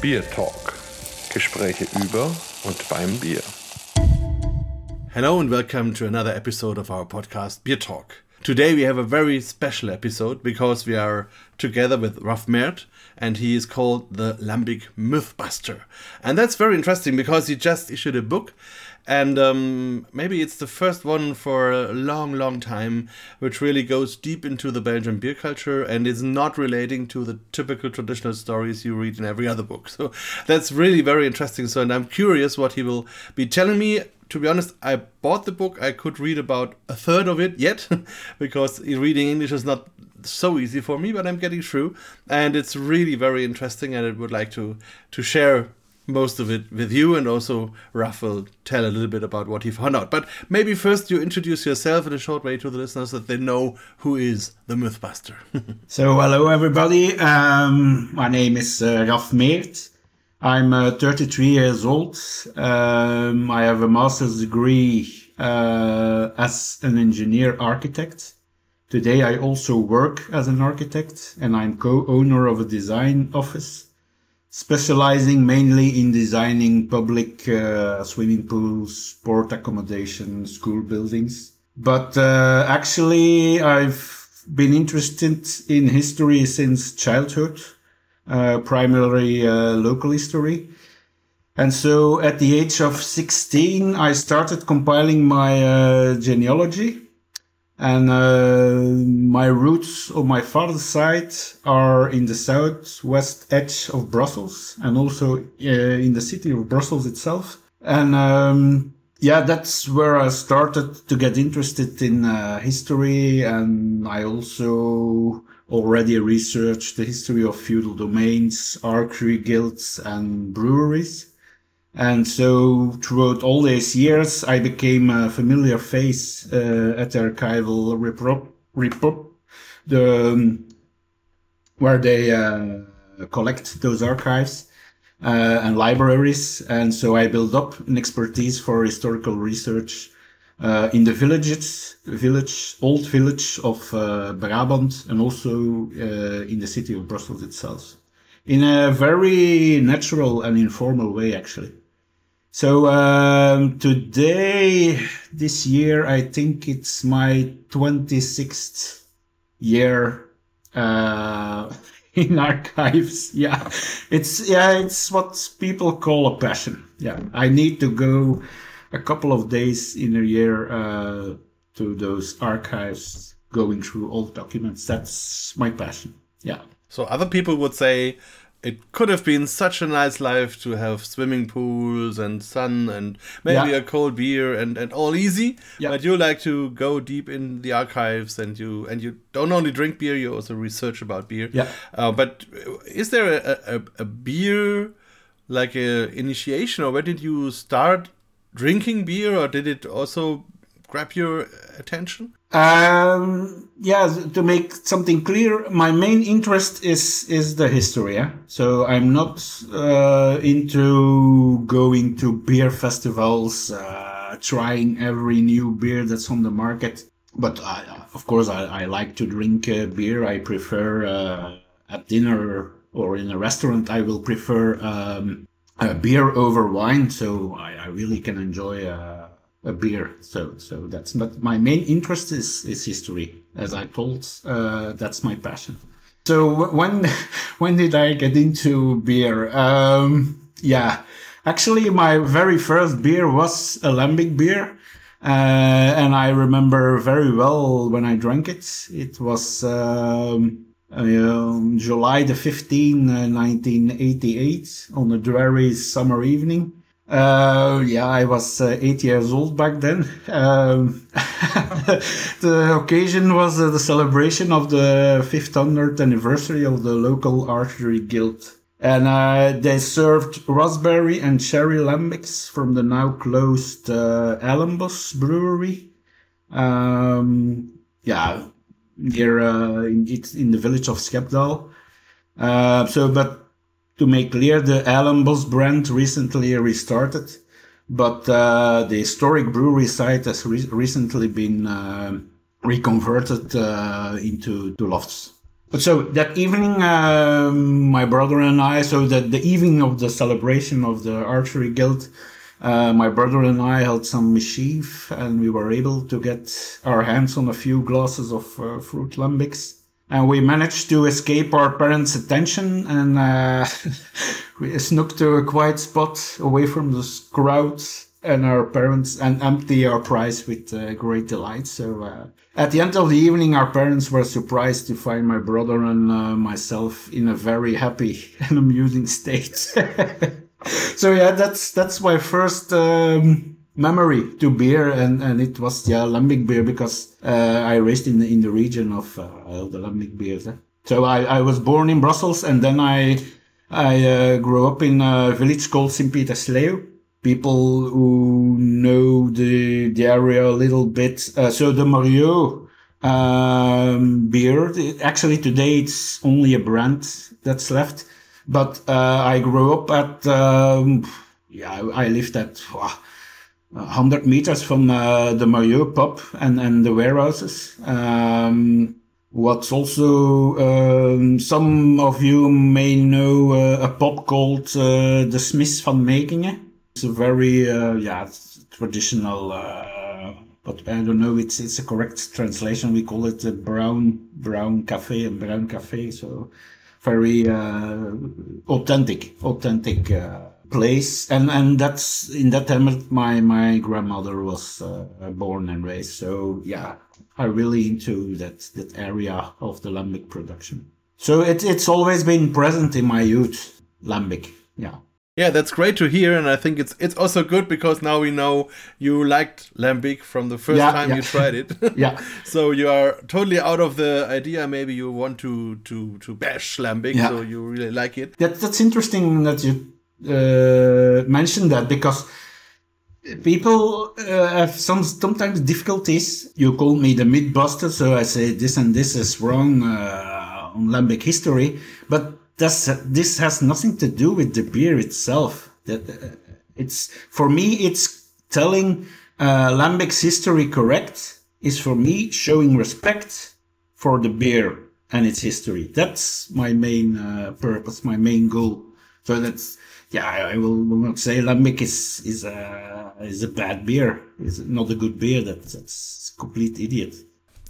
Beer Talk. Gespräche über und beim Bier. Hello and welcome to another episode of our podcast Beer Talk. Today we have a very special episode because we are together with Ralf Meert and he is called the Lambic Mythbuster. And that's very interesting because he just issued a book and um, maybe it's the first one for a long, long time, which really goes deep into the Belgian beer culture and is not relating to the typical traditional stories you read in every other book. So that's really very interesting. So, and I'm curious what he will be telling me. To be honest, I bought the book. I could read about a third of it yet, because reading English is not so easy for me, but I'm getting through, and it's really very interesting. And I would like to to share most of it with you and also Ralf will tell a little bit about what he found out. But maybe first you introduce yourself in a short way to the listeners so that they know who is the Mythbuster. so hello everybody. Um, my name is uh, Raf Meert. I'm uh, 33 years old. Um, I have a master's degree uh, as an engineer architect. Today I also work as an architect and I'm co-owner of a design office specializing mainly in designing public uh, swimming pools, sport accommodation, school buildings. But uh, actually, I've been interested in history since childhood, uh, primarily uh, local history. And so at the age of 16, I started compiling my uh, genealogy and uh, my roots on my father's side are in the southwest edge of Brussels and also uh, in the city of Brussels itself. And um, yeah, that's where I started to get interested in uh, history. And I also already researched the history of feudal domains, archery guilds, and breweries. And so throughout all these years, I became a familiar face uh, at the archival report, the um, where they uh, collect those archives uh, and libraries. And so I built up an expertise for historical research uh, in the villages, village, old village of uh, Brabant, and also uh, in the city of Brussels itself, in a very natural and informal way, actually. So um, today, this year, I think it's my 26th year uh, in archives. Yeah, it's yeah, it's what people call a passion. Yeah, I need to go a couple of days in a year uh, to those archives, going through old documents. That's my passion. Yeah. So other people would say it could have been such a nice life to have swimming pools and sun and maybe yeah. a cold beer and, and all easy. Yeah. But you like to go deep in the archives and you and you don't only drink beer, you also research about beer. Yeah. Uh, but is there a, a, a beer like a initiation or where did you start drinking beer or did it also grab your attention? Um, yeah, to make something clear, my main interest is is the history. Yeah? So I'm not uh, into going to beer festivals, uh, trying every new beer that's on the market. But I, of course, I, I like to drink uh, beer. I prefer uh, at dinner or in a restaurant. I will prefer um, beer over wine. So I, I really can enjoy uh, a beer. So so that's but my main interest is is history. As I told, uh, that's my passion. So when when did I get into beer? Um, yeah, actually, my very first beer was a lambic beer. Uh, and I remember very well when I drank it. It was um, um, July the 15, uh, 1988, on a dreary summer evening. Uh, yeah, I was uh, eight years old back then. Um, the occasion was uh, the celebration of the 500th anniversary of the local archery guild. And uh, they served raspberry and cherry lambics from the now closed uh, Eylenbosch brewery. Um, yeah, here uh, in, in the village of Schepdaal. Uh, so, but to make clear, the Eylenbosch brand recently restarted, but uh, the historic brewery site has re recently been uh, reconverted uh, into to lofts. But so that evening, um, my brother and I, so that the evening of the celebration of the archery guild, uh, my brother and I held some mischief and we were able to get our hands on a few glasses of uh, fruit lambics. And we managed to escape our parents' attention and uh, we snuck to a quiet spot away from the crowd and our parents and empty our prize with uh, great delight. So uh, at the end of the evening, our parents were surprised to find my brother and uh, myself in a very happy and amusing state. so yeah, that's that's my first um, memory to beer, and and it was yeah lambic beer because uh, I raised in the, in the region of uh, the lambic beers. Eh? So I, I was born in Brussels, and then I I uh, grew up in a village called Sint-Pietersleeuw people who know the, the area a little bit. Uh, so the Moriau um, beer, actually today it's only a brand that's left. But uh, I grew up at, um, yeah, I lived at 100 meters from uh, the Moriau pub and, and the warehouses. Um, What's also um, some of you may know uh, a pub called uh, the Smiths van Mekingen. It's a very uh, yeah traditional, uh, but I don't know. It's it's a correct translation. We call it a brown brown cafe and brown cafe. So very uh, authentic, authentic place. And and that's in that time my my grandmother was uh, born and raised. So yeah, I really into that that area of the lambic production. So it, it's always been present in my youth, lambic. Yeah. Yeah, that's great to hear, and I think it's it's also good because now we know you liked lambic from the first Yeah, time yeah. you tried it. Yeah. so you are totally out of the idea. Maybe you want to to to bash lambic, Yeah. so you really like it. That, that's interesting that you uh, mentioned that because people uh, have some sometimes difficulties. You call me the mythbuster, so I say this and this is wrong uh, on lambic history, but this has nothing to do with the beer itself. That uh, it's for me, it's telling uh, lambic's history correct. Is for me showing respect for the beer and its history. That's my main uh, purpose, my main goal. So that's yeah. I, will, will not say lambic is is a is a bad beer. It's not a good beer. That, that's complete idiot.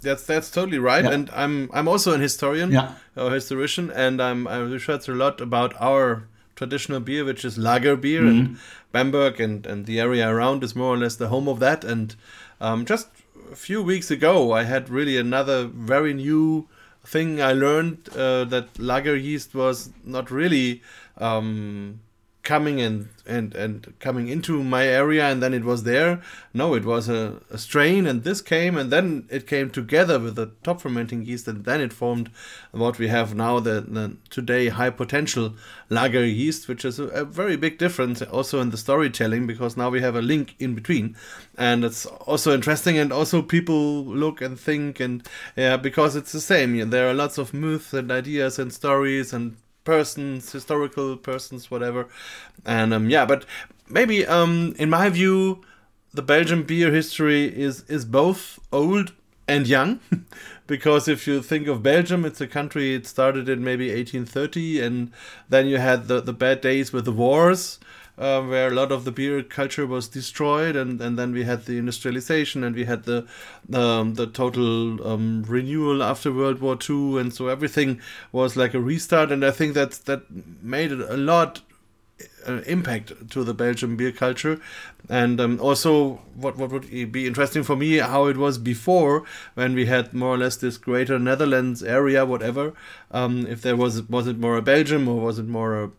That's that's totally right, Yeah. and I'm I'm also an historian, Yeah. a historian, and I'm I research a lot about our traditional beer, which is lager beer, Mm-hmm. and Bamberg and and the area around is more or less the home of that. And um, just a few weeks ago, I had really another very new thing I learned uh, that lager yeast was not really. Um, coming and, and and coming into my area and then it was there. No it was a, a strain and this came and then it came together with the top fermenting yeast and then it formed what we have now the, the today high potential lager yeast which is a, a very big difference also in the storytelling because now we have a link in between. And it's also interesting and also people look and think and yeah because it's the same. There are lots of myths and ideas and stories and persons, historical persons, whatever. And um, yeah, but maybe um, in my view, the Belgian beer history is is both old and young. because if you think of Belgium, it's a country it started in maybe 1830, and then you had the, the bad days with the wars. Uh, where a lot of the beer culture was destroyed, and, and then we had the industrialization, and we had the um, the total um, renewal after World War II, and so everything was like a restart. And I think that's that made it a lot uh, impact to the Belgian beer culture, and um, also what what would be interesting for me how it was before when we had more or less this greater Netherlands area, whatever. Um, if there was was it more a Belgium or was it more a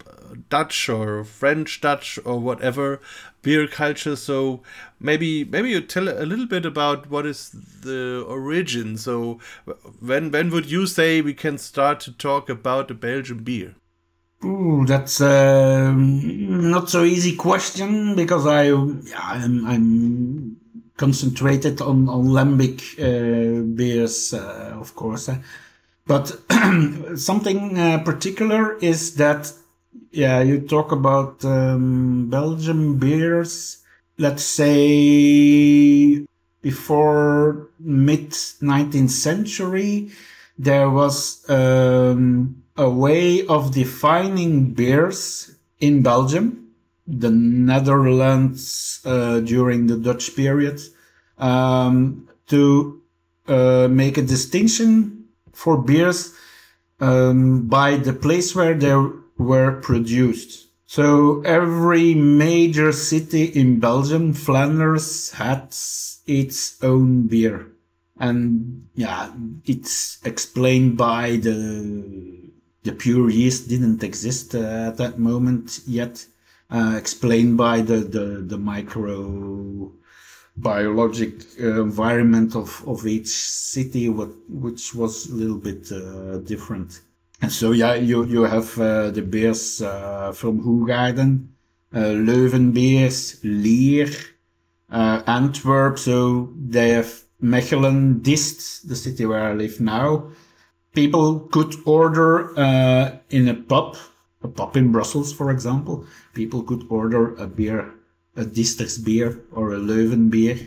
Dutch or French Dutch or whatever beer culture? So maybe maybe you tell a little bit about what is the origin. So when when would you say we can start to talk about the Belgian beer? Ooh, that's um, not so easy question because I I'm, I'm concentrated on on lambic uh, beers, uh, of course. uh, But something uh, particular is that yeah, you talk about um, Belgian beers. Let's say before mid 19th century, there was um, a way of defining beers in Belgium, the Netherlands uh, during the Dutch period, um, to uh, make a distinction for beers um, by the place where they were produced. So every major city in Belgium, Flanders, had its own beer. And yeah, it's explained by the the pure yeast didn't exist uh, at that moment yet. Uh, explained by the the, the micro biologic uh, environment of, of each city, what, which was a little bit uh, different. And so, yeah, you, you have uh, the beers uh, from Hoegaarden, Leuven beers, Lier, Antwerp. So they have Mechelen, Diest, the city where I live now. People could order uh, in a pub, a pub in Brussels, for example. People could order a beer, a Disters beer or a Leuven beer.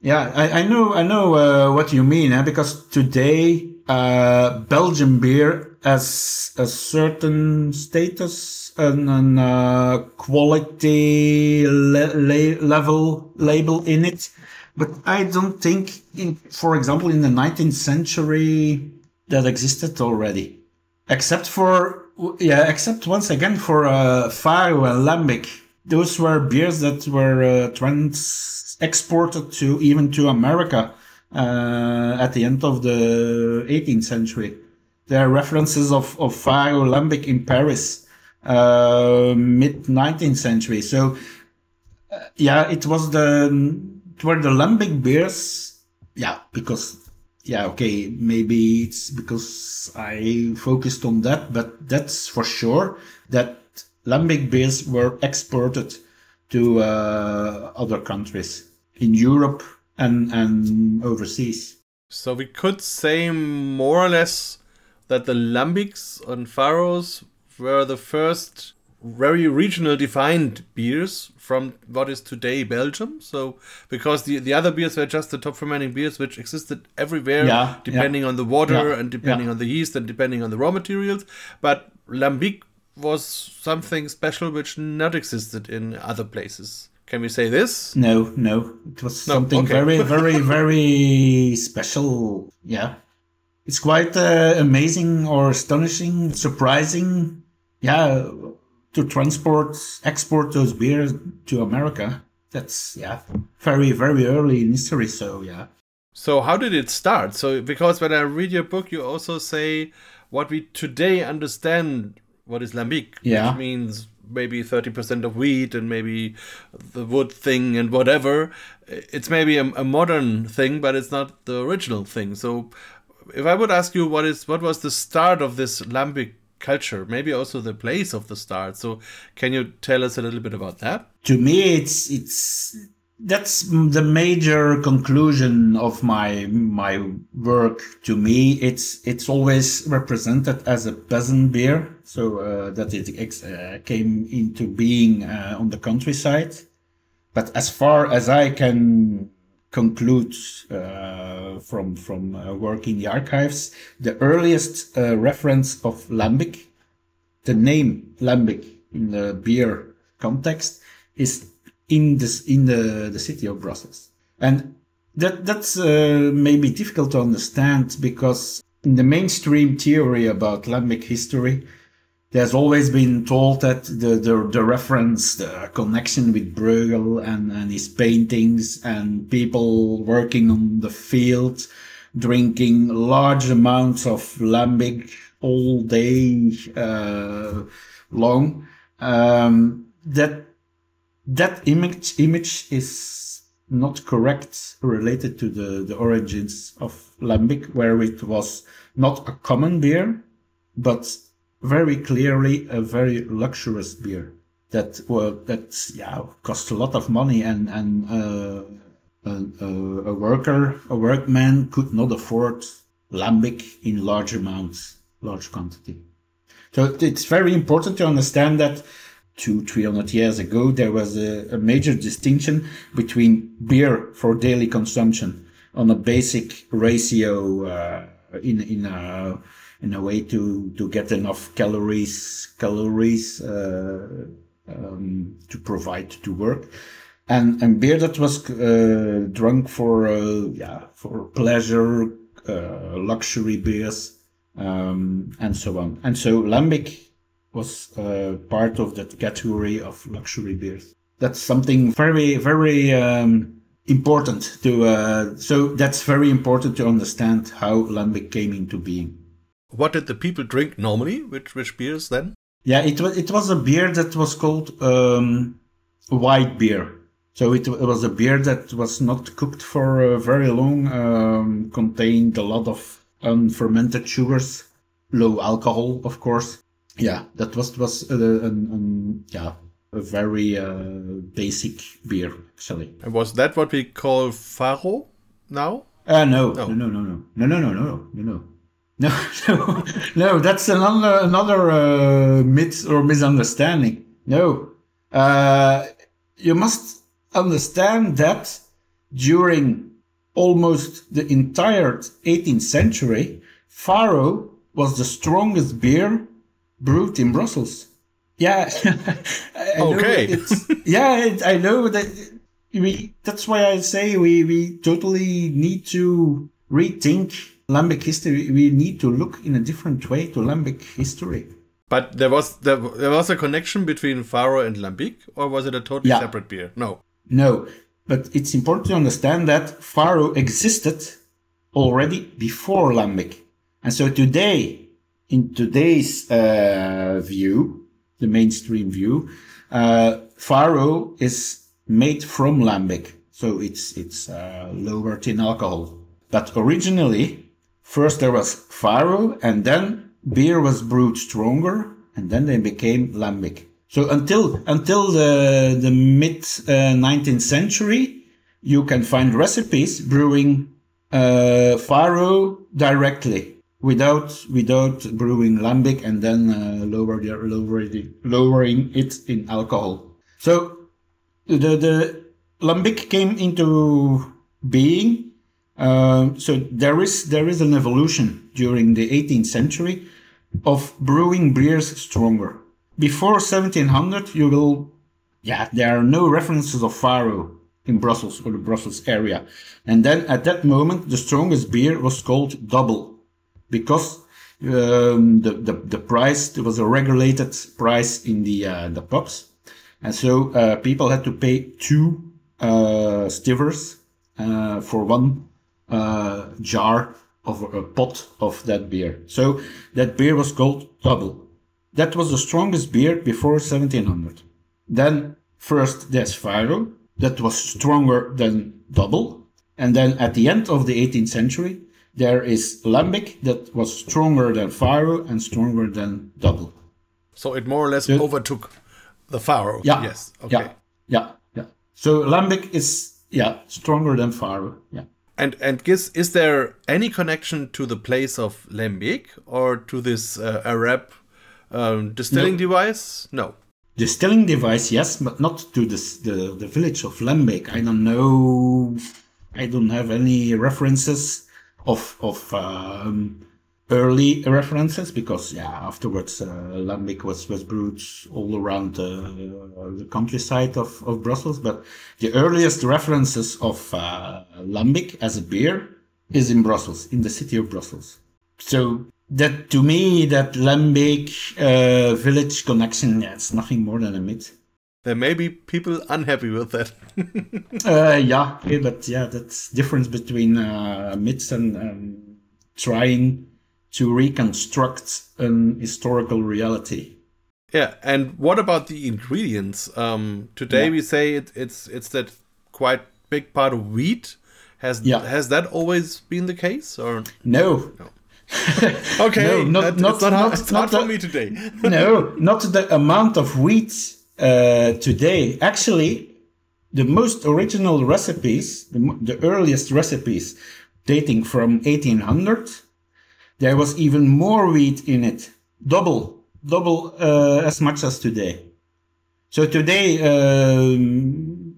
Yeah, I, I know, I know uh, what you mean, eh? because today uh, Belgian beer has a certain status and an uh, quality le- le- level label in it. But I don't think, in, for example, in the 19th century, that existed already. Except for, yeah, except once again for uh, Faro and Lambic. Those were beers that were uh, trans exported to even to America uh, at the end of the 18th century. There are references of, of Faro Lambic in Paris, uh, mid 19th century. So, uh, yeah, it was the, it were the Lambic beers. Yeah, because, yeah, okay, maybe it's because I focused on that, but that's for sure that Lambic beers were exported to uh, other countries in Europe and and overseas. So we could say more or less that the Lambics and Faros were the first very regional defined beers from what is today Belgium. So because the the other beers were just the top fermenting beers which existed everywhere, Yeah, depending yeah. on the water Yeah, and depending on the yeast and depending on the raw materials. But Lambic was something special which not existed in other places. Can we say this? No, no, it was No, something okay. very, very, very special. Yeah, it's quite uh, amazing or astonishing, surprising. Yeah, to transport, export those beers to America. That's yeah, very, very early in history. So yeah. So how did it start? So because when I read your book, you also say what we today understand what is lambic, Yeah. which means maybe thirty percent of wheat and maybe the wood thing and whatever. It's maybe a, a modern thing, but it's not the original thing. So if I would ask you what is what was the start of this lambic culture, maybe also the place of the start. So can you tell us a little bit about that? to me it's it's that's the major conclusion of my my work to me it's it's always represented as a peasant beer so uh, that it ex- uh, came into being uh, on the countryside but as far as i can conclude uh, from from uh, work in the archives. The earliest uh, reference of lambic the name lambic in the beer context is in this in the, the city of Brussels, and that that's uh, maybe difficult to understand because in the mainstream theory about lambic history, there's always been told that the the, the reference, the connection with Bruegel and, and his paintings and people working on the field, drinking large amounts of lambic all day uh, long. Um, that that image image is not correct related to the, the origins of lambic, where it was not a common beer, but very clearly a very luxurious beer that well that yeah cost a lot of money and and uh, a, a, a worker a workman could not afford lambic in large amounts large quantity. So it's very important to understand that two, three hundred years ago, there was a, a major distinction between beer for daily consumption on a basic ratio uh, in in a in a way to to get enough calories calories uh, um, to provide to work. And and beer that was uh, drunk for uh, yeah for pleasure uh, luxury beers um, and so on. And so lambic was uh, part of that category of luxury beers. That's something very very um, important to uh, so that's very important to understand how lambic came into being What did the people drink normally? Which which beers then? yeah it was it was a beer that was called um, white beer so it, it was a beer that was not cooked for uh, very long um, contained a lot of unfermented sugars low alcohol of course yeah that was was uh, an, an, yeah a very uh, basic beer actually And was that what we call faro now? Uh, no, no, no, no, no, no, no, no, no, no, no, no, no, no. That's another another uh, myth or misunderstanding. No, uh, you must understand that during almost the entire 18th century, Faro was the strongest beer brewed in Brussels. Yeah, Okay. yeah, it, I know that we. That's why I say we we totally need to rethink lambic history. We need to look in a different way to lambic history. But there was there, there was a connection between faro and lambic, or was it a totally Yeah. separate beer? No. No, but it's important to understand that Faro existed already before Lambic. And so today, in today's uh, view, the mainstream view, uh, Faro is made from Lambic. So it's, it's uh, lowered in alcohol. But originally, first there was Faro and then beer was brewed stronger and then they became Lambic. So until until the the mid uh, 19th century, you can find recipes brewing uh, Faro directly without without brewing lambic and then uh, lower the, lowering lowering it in alcohol. So the the lambic came into being. Um, so there is there is an evolution during the 18th century of brewing beers stronger. Before 1700, you will, yeah, there are no references of Faro in Brussels or the Brussels area. And then at that moment, the strongest beer was called double because um, the, the, the price, there was a regulated price in the, uh, the pubs. And so uh, people had to pay two uh, stivers uh, for one uh, jar of a pot of that beer. So that beer was called double. That was the strongest beer before 1700. Then first there's Faro, that was stronger than double. And then at the end of the 18th century, there is Lambic that was stronger than Faro and stronger than double. So it more or less overtook the faro. Yeah. Yes. Okay. Yeah. Yeah. Yeah. So Lambic is yeah stronger than Faro. Yeah. And and Giz, is there any connection to the place of Lambic or to this uh, Arab um, distilling device? No. distilling device yes but not to this, the the village of lambic i don't know i don't have any references of of um, early references because yeah afterwards uh, lambic was was brewed all around uh, the countryside of, of brussels. But the earliest references of uh, lambic as a beer is in brussels in the city of brussels. So that to me that lambic uh, village connection yeah it's nothing more than a myth. There may be people unhappy with that. uh, yeah but yeah that's difference between uh, myths and um, trying to reconstruct an historical reality yeah. And what about the ingredients? Um, today Yeah. we say it, it's it's that quite big part of wheat. Has Yeah. has that always been the case or no okay? No, not- that- not- not, not- it's hard not for the- me today. no, not the amount of wheat uh, today. Actually, the most original recipes, the, the earliest recipes dating from 1800, there was even more wheat in it, double, double uh, as much as today. So today, um,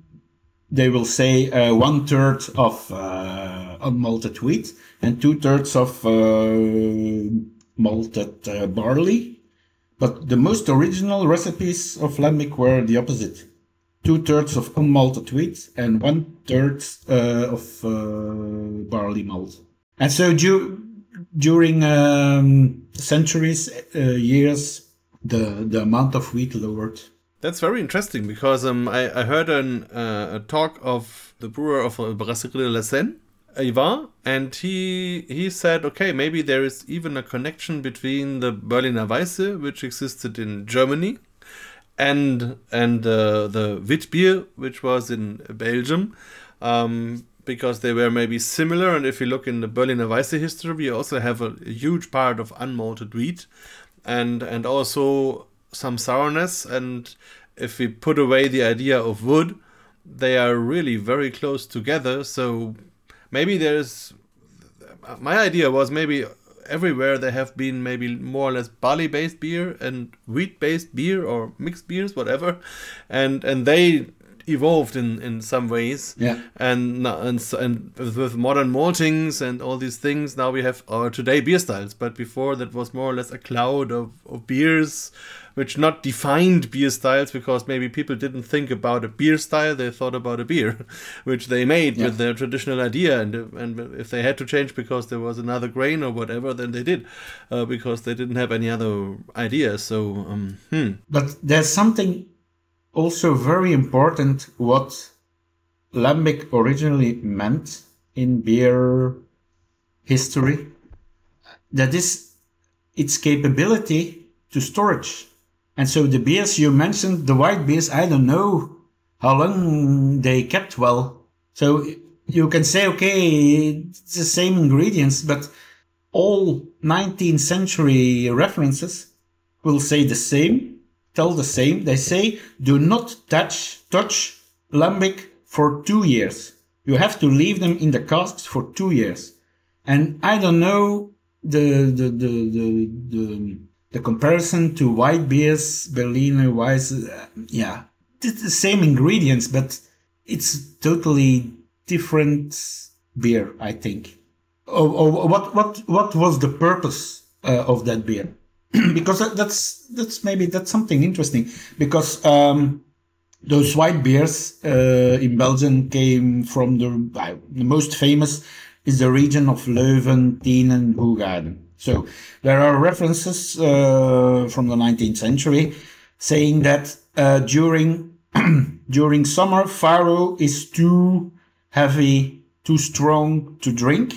they will say uh, one third of uh, unmalted wheat and two thirds of uh, malted uh, barley. But the most original recipes of lambic were the opposite: two thirds of unmalted wheat and one third uh, of uh, barley malt. And so, du- during um, centuries, uh, years, the the amount of wheat lowered. That's very interesting because um, I, I heard an, uh, a talk of the brewer of uh, Brasserie la Senne, Ivan, and he he said, okay, maybe there is even a connection between the Berliner Weisse, which existed in Germany, and and uh, the Witbier, which was in Belgium, um, because they were maybe similar. And if you look in the Berliner Weisse history, we also have a, a huge part of unmalted wheat, and and also some sourness. And if we put away the idea of wood, they are really very close together. So maybe there's my idea was maybe everywhere there have been maybe more or less barley based beer and wheat based beer or mixed beers whatever and and they evolved in in some ways Yeah. and and and with modern maltings and all these things now we have our today beer styles but before that was more or less a cloud of, of beers which not defined beer styles because maybe people didn't think about a beer style they thought about a beer which they made Yeah. with their traditional idea and and if they had to change because there was another grain or whatever then they did uh, because they didn't have any other idea so um, hmm. But there's something also very important what lambic originally meant in beer history. That is its capability to storage. And so the beers you mentioned, the white beers, I don't know how long they kept well. So you can say, okay, it's the same ingredients, but all 19th century references will say the same, tell the same. They say, do not touch, touch lambic for two years. You have to leave them in the casks for two years. And I don't know the, the, the, the, the, the comparison to white beers, Berliner Weiss. uh, yeah, it's the same ingredients, but it's totally different beer, I think. Oh, oh, what, what, what was the purpose uh, of that beer? because that- that's that's maybe that's something interesting because um, those white beers uh, in Belgium came from the uh, the most famous is the region of Leuven, Tienen, Hoegaarden. So there are references uh, from the 19th century saying that uh, during during summer Faro is too heavy, too strong to drink.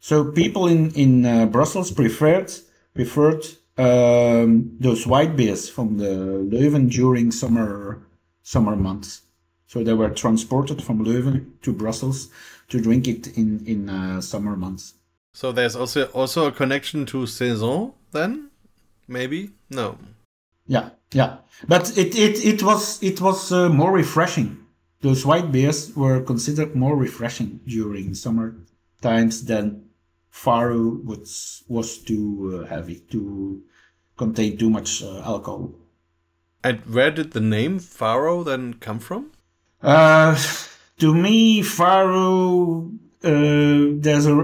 So people in in uh, Brussels preferred preferred um, those white beers from the Leuven during summer summer months. So they were transported from Leuven to Brussels to drink it in in uh, summer months. so there's also also a connection to saison then maybe no Yeah, yeah. But it it, it was it was uh, more refreshing. Those white beers were considered more refreshing during summer times than Faro was was too uh, heavy, too contain too much uh, alcohol. and where did the name Faro then come from Uh, to me, Pharaoh, uh, there's a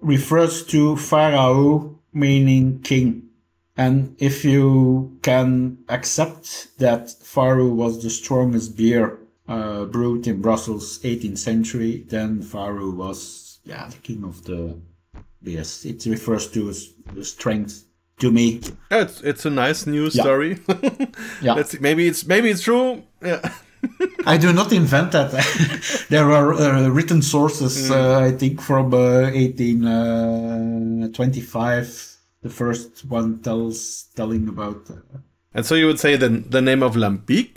refers to Pharaoh meaning king, and if you can accept that Pharaoh was the strongest beer uh, brewed in Brussels, 18th century, then Pharaoh was yeah the king of the beers. It refers to the strength. To me, Yeah, it's it's a nice news Yeah. story. Yeah. Let's maybe it's maybe it's true. Yeah. I do not invent that. there are uh, written sources, uh, I think, from uh, 1825. the first one tells telling about. Uh, And so you would say the the name of Lambic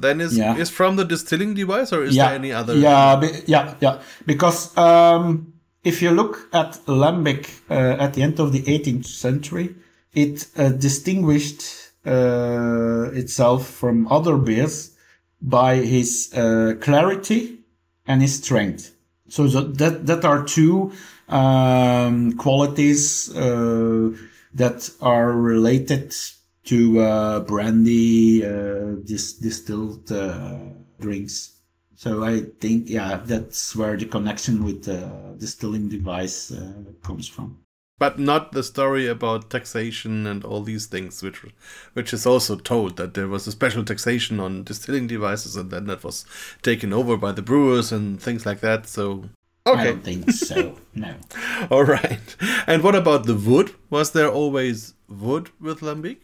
then is Yeah. is from the distilling device, or is yeah, there any other? Yeah, be, yeah, yeah. Because um, if you look at lambic uh, at the end of the 18th century, it uh, distinguished uh, itself from other beers by his uh, clarity and his strength. So that that are two um, qualities uh, that are related to uh, brandy, uh, dis- distilled uh, drinks. So I think, yeah, that's where the connection with the distilling device uh, comes from. But not the story about taxation and all these things, which which is also told that there was a special taxation on distilling devices, and then that was taken over by the brewers and things like that. So Okay. I don't think so. No. All right. And what about the wood? Was there always wood with Lambic?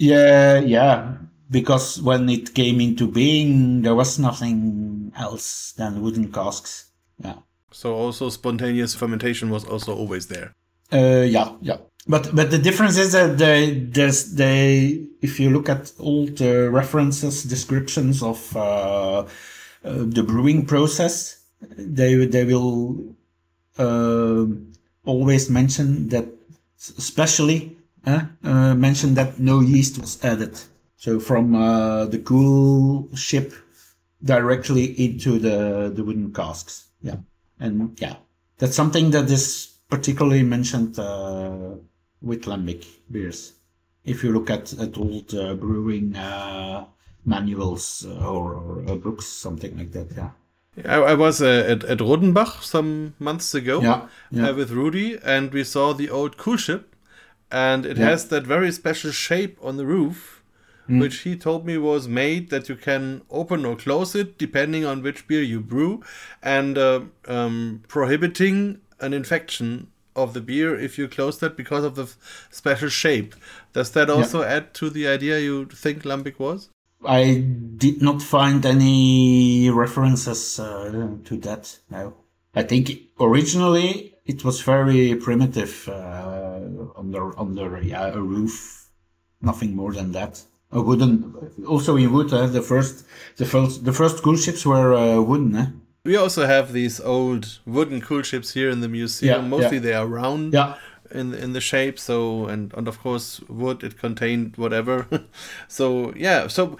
Yeah, yeah. Because when it came into being, there was nothing else than wooden casks. Yeah. So also spontaneous fermentation was also always there. Uh, yeah, yeah. But but the difference is that they there's they if you look at old uh, references descriptions of uh, uh, the brewing process, they they will uh, always mention that especially uh, uh, mention that no yeast was added. So from uh, the cool ship directly into the the wooden casks. Yeah, and yeah, that's something that is particularly mentioned uh, with lambic beers. If you look at, at old uh, brewing uh, manuals or, or books, something like that, yeah. I, I was uh, at, at Rodenbach some months ago yeah, yeah. Uh, with Rudy, and we saw the old cool ship, and it yeah. has that very special shape on the roof, mm. which he told me was made that you can open or close it depending on which beer you brew, and uh, um, prohibiting an infection of the beer if you close that because of the special shape. Does that also yeah. add to the idea you think lambic was? I did not find any references uh, to that. No, I think originally it was very primitive uh, under under yeah, a roof, nothing more than that. A wooden, also in wood. Uh, the first, the first, the first cruise ships were uh, wooden. Eh? We also have these old wooden cool ships here in the museum. Yeah, Mostly yeah. they are round yeah. in in the shape. So and and of course wood it contained whatever. so yeah. So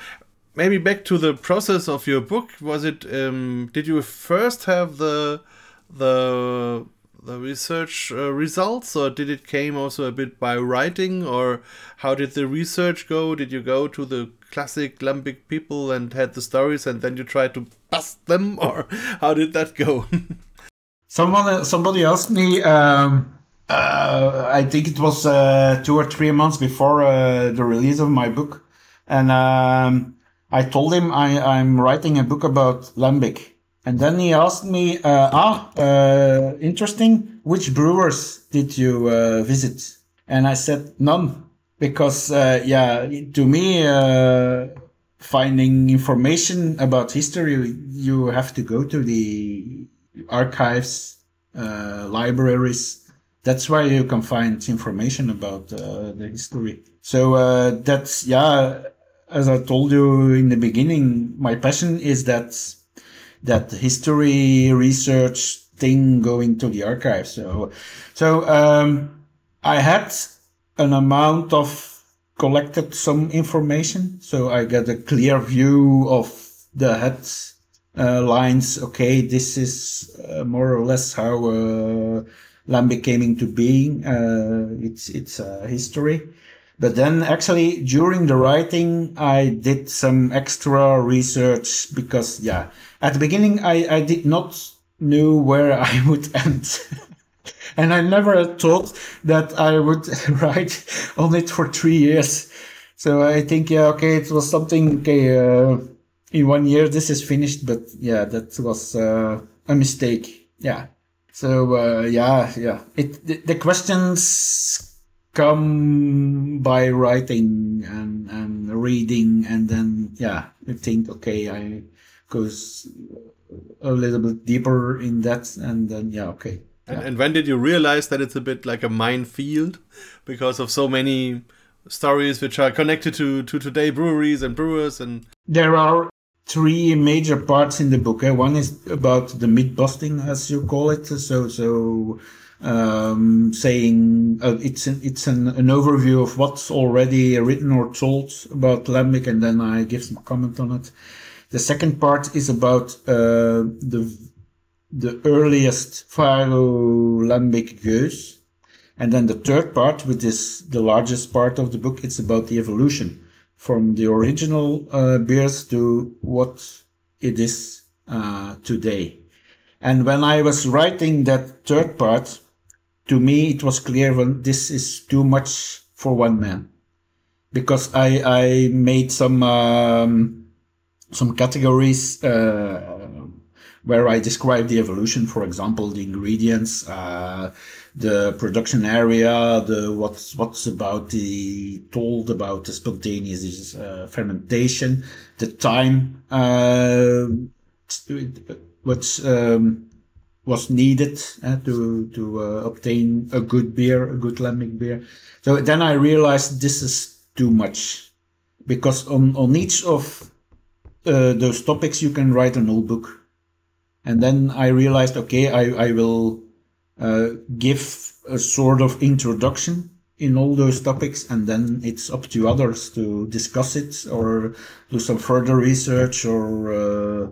maybe back to the process of your book. Was it? Um, did you first have the the the research uh, results or did it came also a bit by writing or how did the research go? Did you go to the classic lambic people and had the stories and then you tried to bust them or how did that go? Someone somebody asked me um, uh, i think it was uh, two or three months before uh, the release of my book. And um, i told him I, i'm writing a book about lambic and then he asked me, uh, ah, uh, interesting. Which brewers did you uh, visit? And I said none, because uh, yeah, to me, uh, finding information about history, you have to go to the archives, uh, libraries. That's where you can find information about the history. So that's yeah. As I told you in the beginning, my passion is that that history research thing going to the archive. So, so um, I had an amount of collected some information, so I get a clear view of the head uh, lines. Okay, this is uh, more or less how uh, Lambic came into being. Uh, it's it's history. But then actually during the writing, I did some extra research because, yeah, at the beginning, I, I did not know where I would end. and I never thought that I would write on it for three years. So I think, yeah, okay, it was something, okay, uh, in one year this is finished, but yeah, that was uh, a mistake. Yeah. So, uh, yeah, yeah. It, the, the questions come by writing and, and reading and then yeah you think okay i goes a little bit deeper in that and then yeah okay yeah. And, and when did you realize that it's a bit like a minefield because of so many stories which are connected to to today breweries and brewers and there are three major parts in the book eh? one is about the myth busting as you call it so so um, saying uh, it's an, it's an, an overview of what's already written or told about lambic, and then I give some comment on it. The second part is about uh, the the earliest lambic gueuse, and then the third part, which is the largest part of the book, it's about the evolution from the original uh, beers to what it is uh, today. And when I was writing that third part, to me it was clear when this is too much for one man, because I I made some um, some categories uh, where I describe the evolution, for example, the ingredients, uh, the production area, the what's what's about the told about the spontaneous uh, fermentation, the time uh, which um, was needed uh, to to uh, obtain a good beer, a good lambic beer. So then I realized this is too much because on on each of uh, those topics you can write an whole book. And then I realized, okay, I, I will uh, give a sort of introduction in all those topics, and then it's up to others to discuss it or do some further research or uh,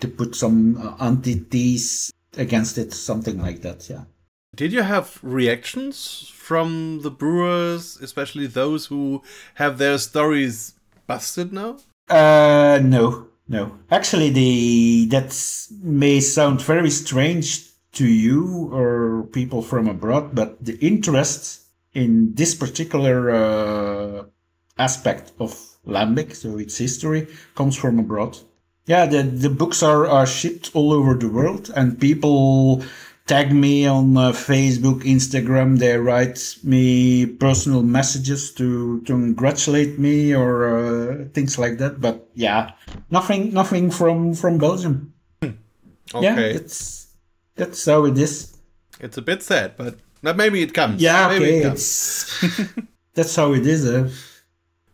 to put some uh, antithesis against it, something like that. Yeah. Did you have reactions from the brewers, especially those who have their stories busted now? Uh, no, no. Actually, the that may sound very strange to you or people from abroad, but the interest in this particular uh, aspect of lambic, so its history, comes from abroad. Yeah, the the books are are shipped all over the world, and people tag me on uh, Facebook, Instagram. They write me personal messages to, to congratulate me or uh, things like that. But yeah, nothing, nothing from from Belgium. Okay. Yeah, it's that's how it is. It's a bit sad, but maybe it comes. Yeah, maybe okay, it comes. it's that's how it is. Uh.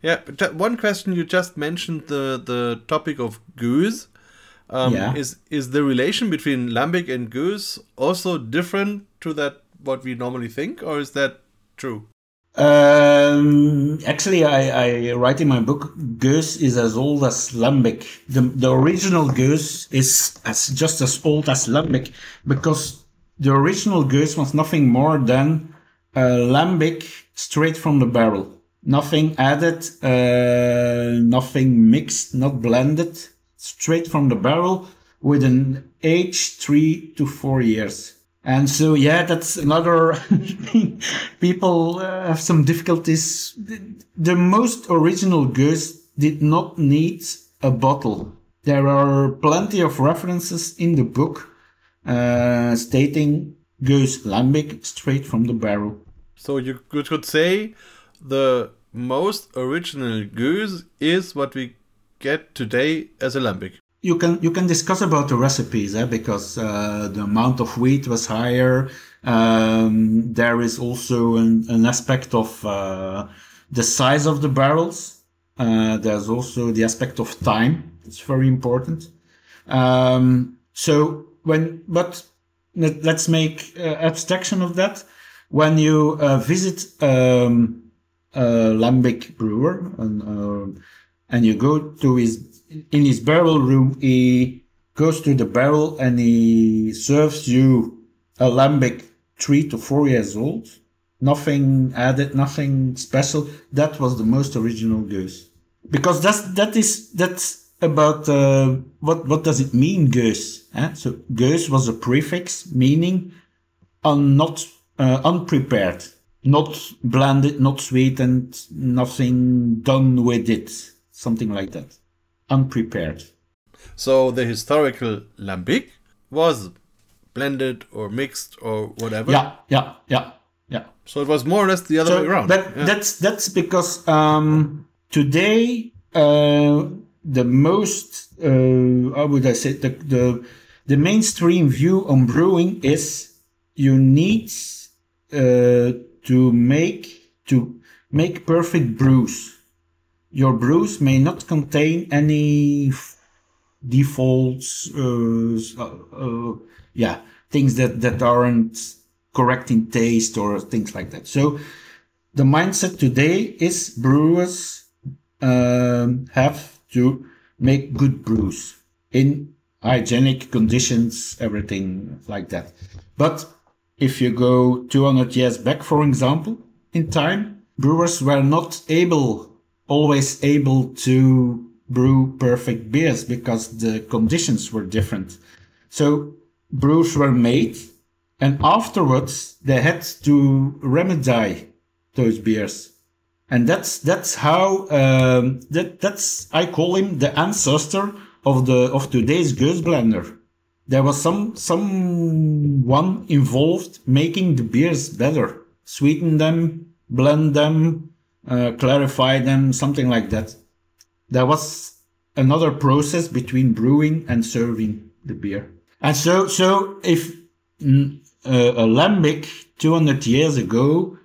Yeah, one question you just mentioned the the topic of Gueuze. Um, Yeah. Is is the relation between lambic and Gueuze also different to that what we normally think, or is that true? Um, actually, I, I write in my book, Gueuze is as old as lambic. The, the original Gueuze is as just as old as lambic because the original Gueuze was nothing more than a lambic straight from the barrel. Nothing added, uh, nothing mixed, not blended, straight from the barrel with an age three to four years. And so, yeah, that's another thing. People uh, have some difficulties. The, the most original Gueuze did not need a bottle. There are plenty of references in the book uh, stating Gueuze lambic straight from the barrel. So you could could say the most original Gueuze is what we get today as a lambic. you can you can discuss about the recipes eh, because uh, the amount of wheat was higher. Um, there is also an, an aspect of uh, the size of the barrels. Uh, there's also the aspect of time. It's very important. Um, so when but let, let's make uh, abstraction of that. When you uh, visit um, a lambic brewer and uh, and you go to his in his barrel room he goes to the barrel and he serves you a lambic three to four years old. Nothing added nothing special. That was the most original Gueuze. Because that's that is that's about uh, what what does it mean Gueuze? Eh? so Gueuze was a prefix meaning un, not uh, unprepared not blended not sweetened nothing done with it something like that unprepared So the historical lambic was blended or mixed or whatever. yeah yeah yeah yeah So it was more or less the other so way around. that Yeah. that's that's because um, today uh, the most uh, how would I say the, the the mainstream view on brewing is you need uh, to make to make perfect brews. Your brews may not contain any defaults, uh, uh, uh, yeah, things that that aren't correct in taste or things like that. So the mindset today is brewers um, have to make good brews in hygienic conditions, everything like that. But if you go 200 years back, for example, in time, brewers were not able, always able to brew perfect beers because the conditions were different. So brews were made and afterwards they had to remedy those beers. And that's, that's how, um, that, that's, I call him the ancestor of the, of today's Gueuze blender. There was some, someone involved making the beers better, sweeten them, blend them, uh, clarify them, something like that. There was another process between brewing and serving the beer. And so, so if mm, uh, a lambic 200 years ago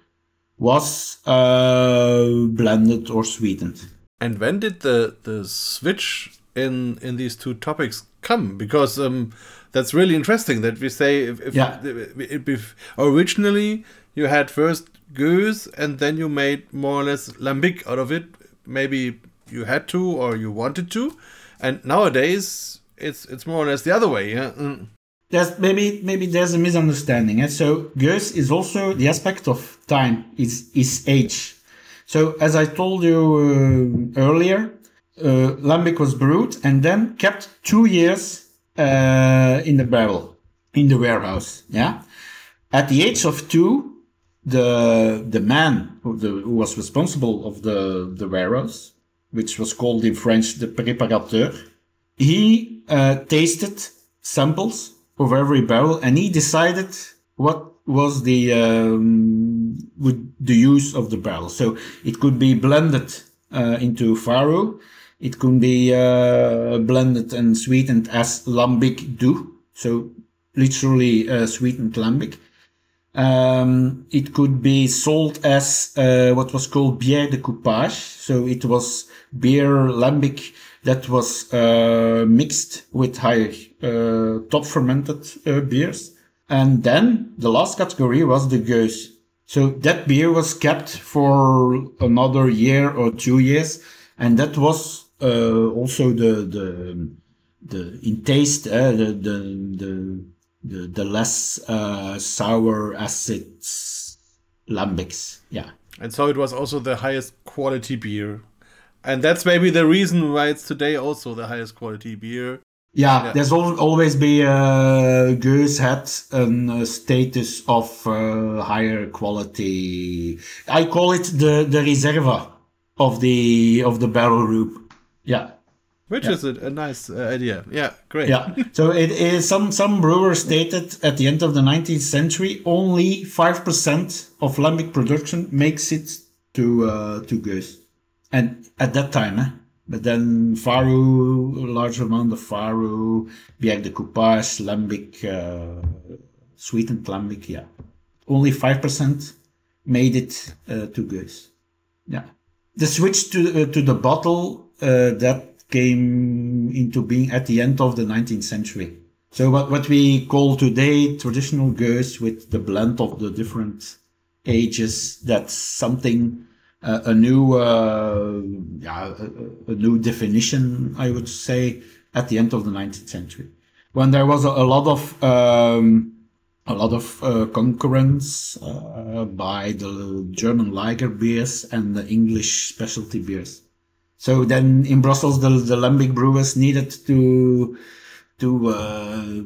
was uh, blended or sweetened. And when did the the switch in in these two topics come? Because um, that's really interesting that we say if, if, Yeah. if, if originally you had first goose and then you made more or less lambic out of it. Maybe you had to or you wanted to, and nowadays it's it's more or less the other way. Yeah. Mm. There's maybe maybe there's a misunderstanding. eh? So Gueuze is also the aspect of time, is is age. So as I told you uh, earlier, uh, lambic was brewed and then kept two years uh, in the barrel, in the warehouse. Yeah. At the age of two, the the man who, the, who was responsible of the the warehouse, which was called in French the préparateur, he uh, tasted samples of every barrel and he decided what was the um, would the use of the barrel. So it could be blended uh, into faro. It could be uh, blended and sweetened as lambic doux. So literally uh, sweetened lambic. Um, it could be sold as uh, what was called bière de coupage. So it was beer lambic that was uh, mixed with high uh, top fermented uh, beers. And then the last category was the Gueuze. So that beer was kept for another year or two years, and that was also the the the in taste uh, the, the the the the less uh, sour acids lambics. Yeah. And so it was also the highest quality beer. And that's maybe the reason why it's today also the highest quality beer. Yeah, Yeah. there's al- always be uh, Gueuze had a status of uh, higher quality. I call it the the reserva of the of the barrel group. Yeah, Which is a, a nice uh, idea. Yeah, great. yeah. so it is some some brewers stated at the end of the 19th century only five percent of lambic production makes it to uh, to Gueuze, and at that time. Eh? But then Faro, large amount of Faro, Bière de Coupage, Lambic, uh, sweetened Lambic, yeah. Only 5% made it uh, to Gueuze. Yeah. The switch to, uh, to the bottle, that came into being at the end of the 19th century. So what, what we call today traditional Gueuze with the blend of the different ages, that's something uh, a new uh, yeah, a, a new definition, I would say, at the end of the 19th century, when there was a, a lot of um, a lot of uh, concurrence uh, by the German lager beers and the English specialty beers. So then in Brussels, the, the lambic brewers needed to to uh,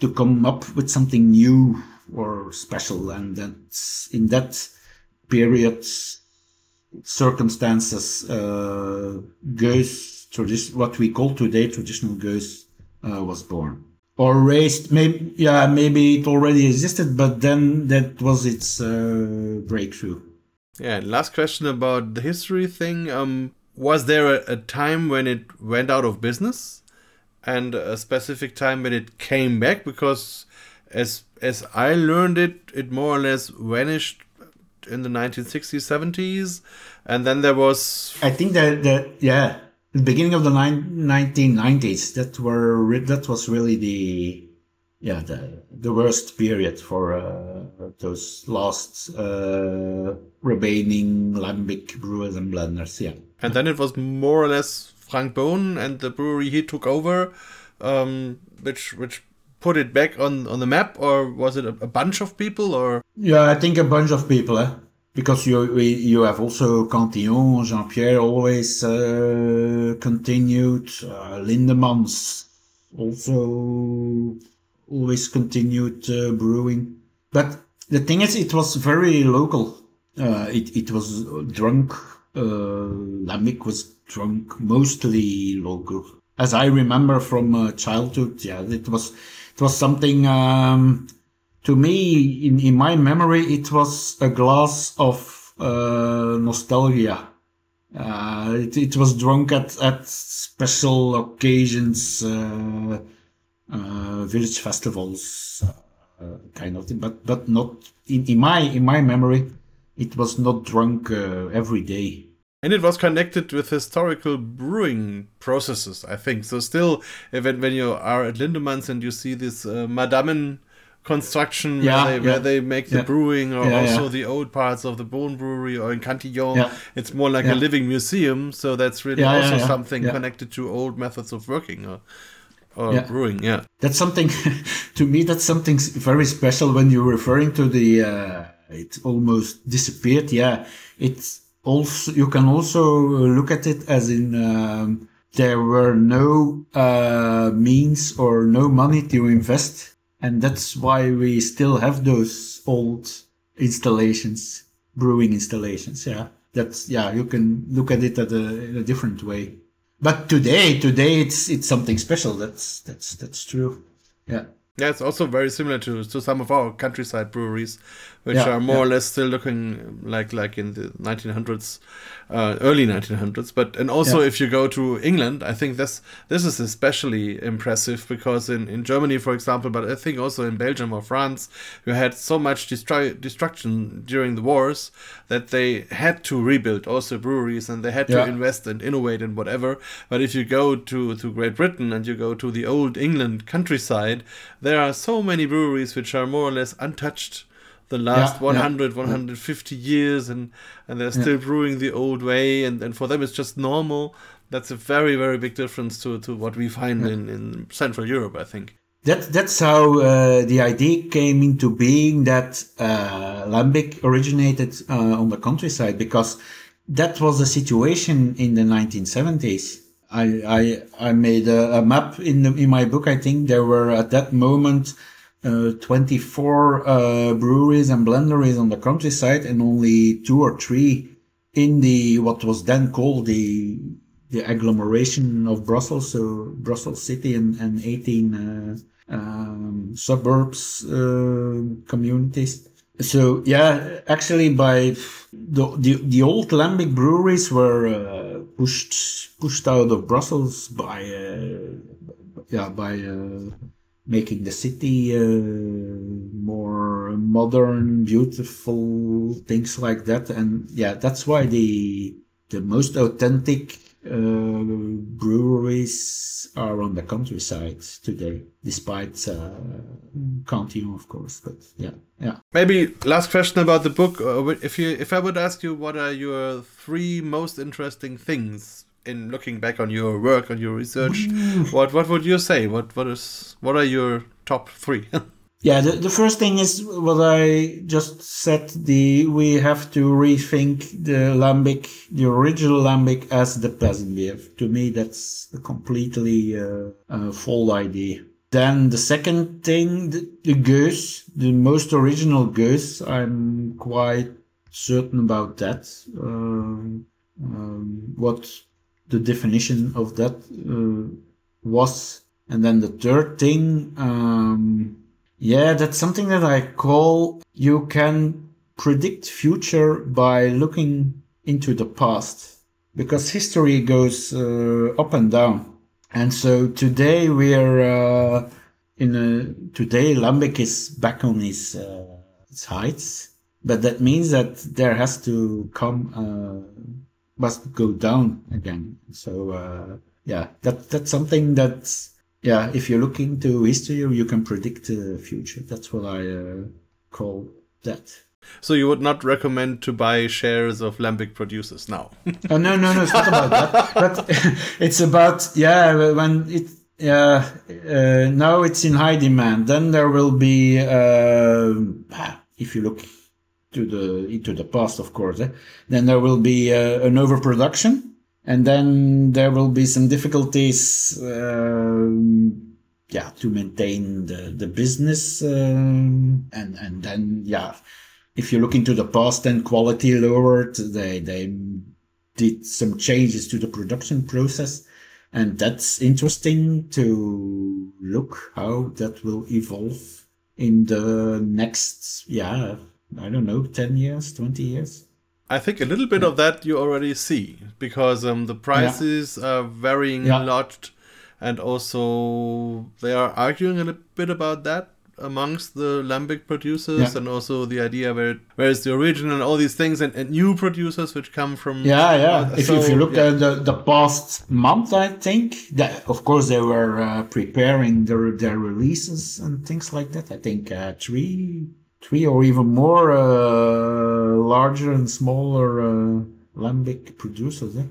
to come up with something new or special, and that's in that period circumstances, uh, tradi- what we call today traditional Gueuze, uh, was born. Or raised, maybe, yeah, maybe it already existed, but then that was its uh, breakthrough. Yeah, last question about the history thing. Um, was there a, a time when it went out of business, and a specific time when it came back? Because as as I learned it, it more or less vanished in the 1960s, 70s, and then there was I think that, that yeah, the beginning of the nine, 1990s, that were re- that was really the yeah the the worst period for uh, those last uh, remaining lambic brewers and blenders. Yeah. and then it was more or less Frank Boon and the brewery he took over, um, which which put it back on on the map, or was it a, a bunch of people, or Yeah, I think a bunch of people. Eh? because you we, you have also Cantillon, Jean Pierre always uh, continued, uh, Lindemans also always continued uh, brewing. But the thing is, it was very local. Uh, it it was drunk. Uh, Lambic was drunk mostly local, as I remember from uh, childhood. Yeah, it was it was something. Um, to me, in, in my memory, it was a glass of uh, nostalgia. Uh, it, it was drunk at, at special occasions, uh, village festivals, uh, kind of thing, but, but not in, in my, in my memory, it was not drunk uh, every day. And it was connected with historical brewing processes, I think. So still, when, when you are at Lindemans and you see this uh, Madammen construction Yeah, where, they, yeah. where they make the Yeah. brewing or also the old parts of the Boon Brewery or in Cantillon. It's more like a living museum. So that's really also something connected to old methods of working or, or Yeah. brewing. Yeah. That's something, to me, that's something very special when you're referring to the, uh, it almost disappeared. Yeah. It's also, you can also look at it as in, um, there were no, uh, means or no money to invest. And that's why we still have those old installations, brewing installations. Yeah. That's, yeah, you can look at it at a, in a different way. But today, today it's, it's something special. That's, that's, that's true. Yeah. Yeah, it's also very similar to, to some of our countryside breweries, which Yeah, are more yeah. or less still looking like like in the 1900s, uh, early 1900s. But and also Yeah. if you go to England, I think this this is especially impressive because in, in Germany, for example, but I think also in Belgium or France, you had so much destru- destruction during the wars that they had to rebuild also breweries and they had to invest and innovate and whatever. But if you go to, to Great Britain and you go to the old England countryside, there are so many breweries which are more or less untouched the last Yeah, yeah. 100, 150 years and, and they're still brewing the old way and, and for them it's just normal. That's a very, very big difference to, to what we find in, in Central Europe, I think. That, that's how uh, the idea came into being that uh, Lambic originated uh, on the countryside because that was the situation in the 1970s. I, I, I made a, a map in, the, in my book. I think there were at that moment uh, 24 uh, breweries and blenderies on the countryside and only two or three in the what was then called the the agglomeration of Brussels, so Brussels city and, and 18 uh, um, suburbs uh, communities. So yeah, actually by the the, the old lambic breweries were uh, pushed pushed out of Brussels by yeah by making the city uh, more modern, beautiful, things like that. And yeah, that's why the the most authentic uh, breweries are on the countryside today, despite uh, Cantillon, of course. But yeah, yeah. Maybe last question about the book. Uh, if you, if I would ask you, what are your three most interesting things in looking back on your work, on your research? what what would you say? What what is what are your top three? Yeah, the, the first thing is what I just said. The we have to rethink the lambic, the original lambic, as the peasant beer. To me, that's a completely uh, uh, false idea. Then the second thing, the, the Gueuze, the most original Gueuze. I'm quite certain about that. Um, um, what the definition of that uh, was, and then the third thing. Um, yeah, that's something that I call you can predict future by looking into the past because history goes uh, up and down. And so today we're uh, in a today Lambic is back on his, uh, its heights, but that means that there has to come uh, must go down again. So uh, yeah, that that's something that's yeah, if you look into history, you can predict the future. That's what I uh, call that. so you would not recommend to buy shares of Lambic producers now? Oh no, no, no! It's not about that. But it's about yeah, when it yeah uh, now it's in high demand. Then there will be uh, if you look to the into the past, of course. Eh? Then there will be uh, an overproduction, and then there will be some difficulties. Um, yeah, to maintain the the business, um, and and then yeah, if you look into the past, then quality lowered. They they did some changes to the production process, and that's interesting to look how that will evolve in the next yeah I don't know, 10 years, 20 years? I think a little bit yeah. of that you already see because um, the prices yeah. are varying yeah. a lot, and also they are arguing a little bit about that amongst the lambic producers and also the idea where where is the origin and all these things and, and new producers which come from yeah yeah uh, if, so, if you look at the, the past month i think that of course they were uh, preparing their their releases and things like that i think uh, three three or even more uh, larger and smaller uh, lambic producers. Eh?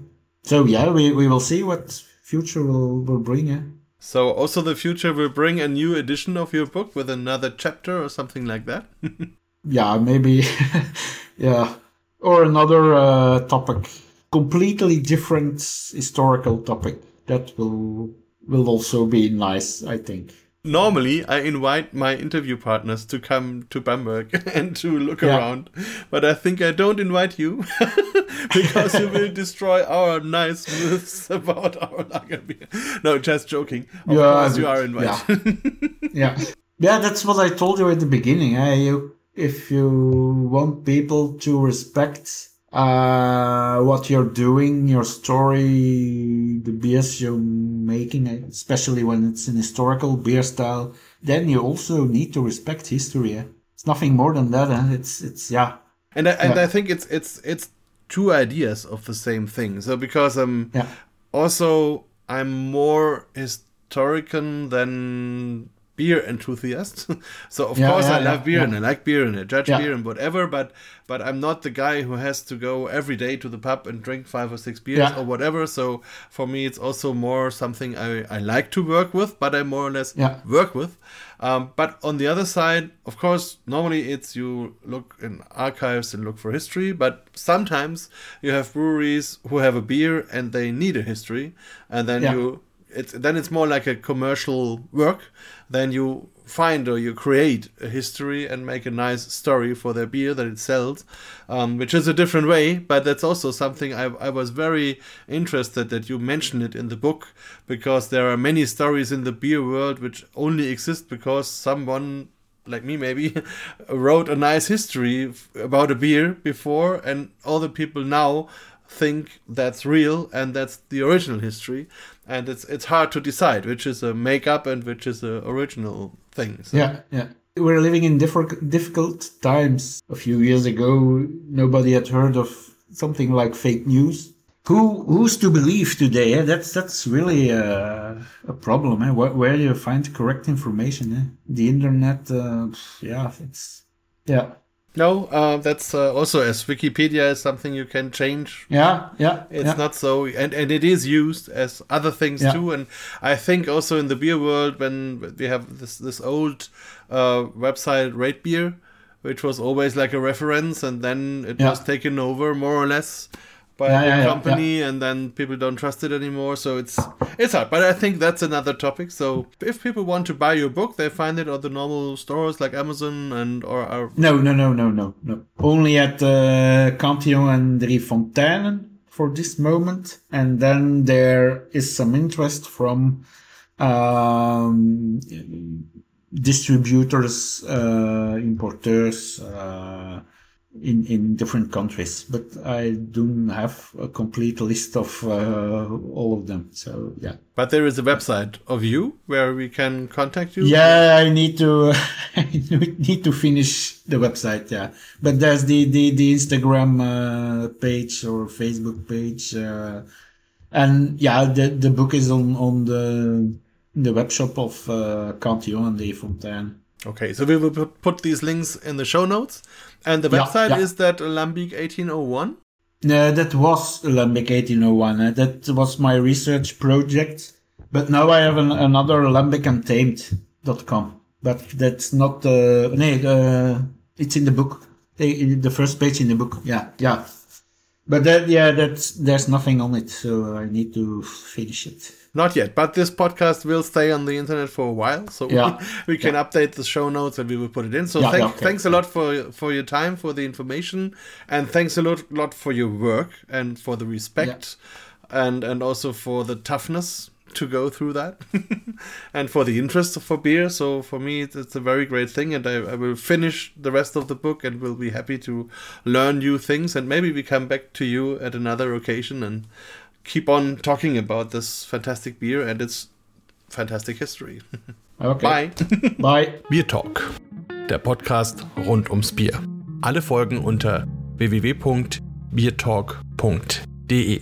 So yeah, we, we will see what future will, will bring. Eh? So also the future will bring a new edition of your book with another chapter or something like that. yeah, maybe. yeah, or another uh, topic, completely different historical topic that will will also be nice. I think normally I invite my interview partners to come to Bamberg and to look yeah. around, but I think I don't invite you because you will destroy our nice myths about our lager beer. No, just joking. Of yeah, course, you are invited. Yeah. yeah, yeah, that's what I told you at the beginning. You, if you want people to respect uh, what you're doing, your story, the beers you're making, especially when it's an historical beer style, then you also need to respect history. Eh? It's nothing more than that. Eh? It's it's yeah. And I, and yeah. I think it's it's it's two ideas of the same thing. So because um yeah. also I'm more historical than beer enthusiast. so of yeah, course yeah, I love beer and I like beer and I judge beer and whatever, but but I'm not the guy who has to go every day to the pub and drink five or six beers or whatever. So for me it's also more something I, I like to work with, but I more or less work with. Um, but on the other side, of course, normally it's you look in archives and look for history, but sometimes you have breweries who have a beer and they need a history, and then you it's then it's more like a commercial work then you find or you create a history and make a nice story for their beer that it sells, um, which is a different way. But that's also something I, I was very interested that you mentioned it in the book because there are many stories in the beer world which only exist because someone like me maybe wrote a nice history about a beer before and all the people now think that's real and that's the original history and it's it's hard to decide which is a make-up and which is a original thing so. yeah yeah we're living in different difficult times a few years ago nobody had heard of something like fake news who who's to believe today eh? that's that's really a, a problem eh? where, where you find correct information eh? the internet uh, yeah it's yeah no, uh, that's uh, also as Wikipedia is something you can change. Yeah, yeah. It's yeah. not so, and, and it is used as other things yeah. too. And I think also in the beer world, when we have this this old uh, website, Rate Beer, which was always like a reference, and then it yeah. was taken over more or less by yeah, a yeah, company yeah, and then people don't trust it anymore so it's it's hard but i think that's another topic. So if people want to buy your book they find it at the normal stores like amazon and or no no no no no no. Only at uh, cantillon and drie fonteinen for this moment and then there is some interest from um, distributors uh, importeurs uh, in in different countries but i don't have a complete list of uh, all of them. So yeah. But there is a website of you where we can contact you? Yeah i need to i need to finish the website yeah. But there's the the, the instagram uh, page or facebook page uh, and yeah the the book is on on the the web shop of uh, Cantillon and Drie Fonteinen Okay, so we will put these links in the show notes. And the website yeah, yeah. is that Lambic 1801? No, that was Lambic 1801. Uh, that was my research project. But now I have an, another lambicantamed.com. But that's not, uh, no, uh, it's in the book. in the first page in the book. Yeah, yeah. But that, yeah, that's there's nothing on it, so I need to finish it. Not yet, but this podcast will stay on the internet for a while, so Yeah. we, we can update the show notes and we will put it in. So Yeah, thank, yeah, okay. thanks a lot for for your time, for the information, and thanks a lot lot for your work and for the respect, and and also for the toughness to go through that, and for the interest for beer. So for me, it's, it's a very great thing, and I, I will finish the rest of the book and will be happy to learn new things, and maybe we come back to you at another occasion and keep on talking about this fantastic beer and its fantastic history. Okay. Bye. Bye. Beer Talk, der Podcast rund ums Bier. Alle Folgen unter www.biertalk.de.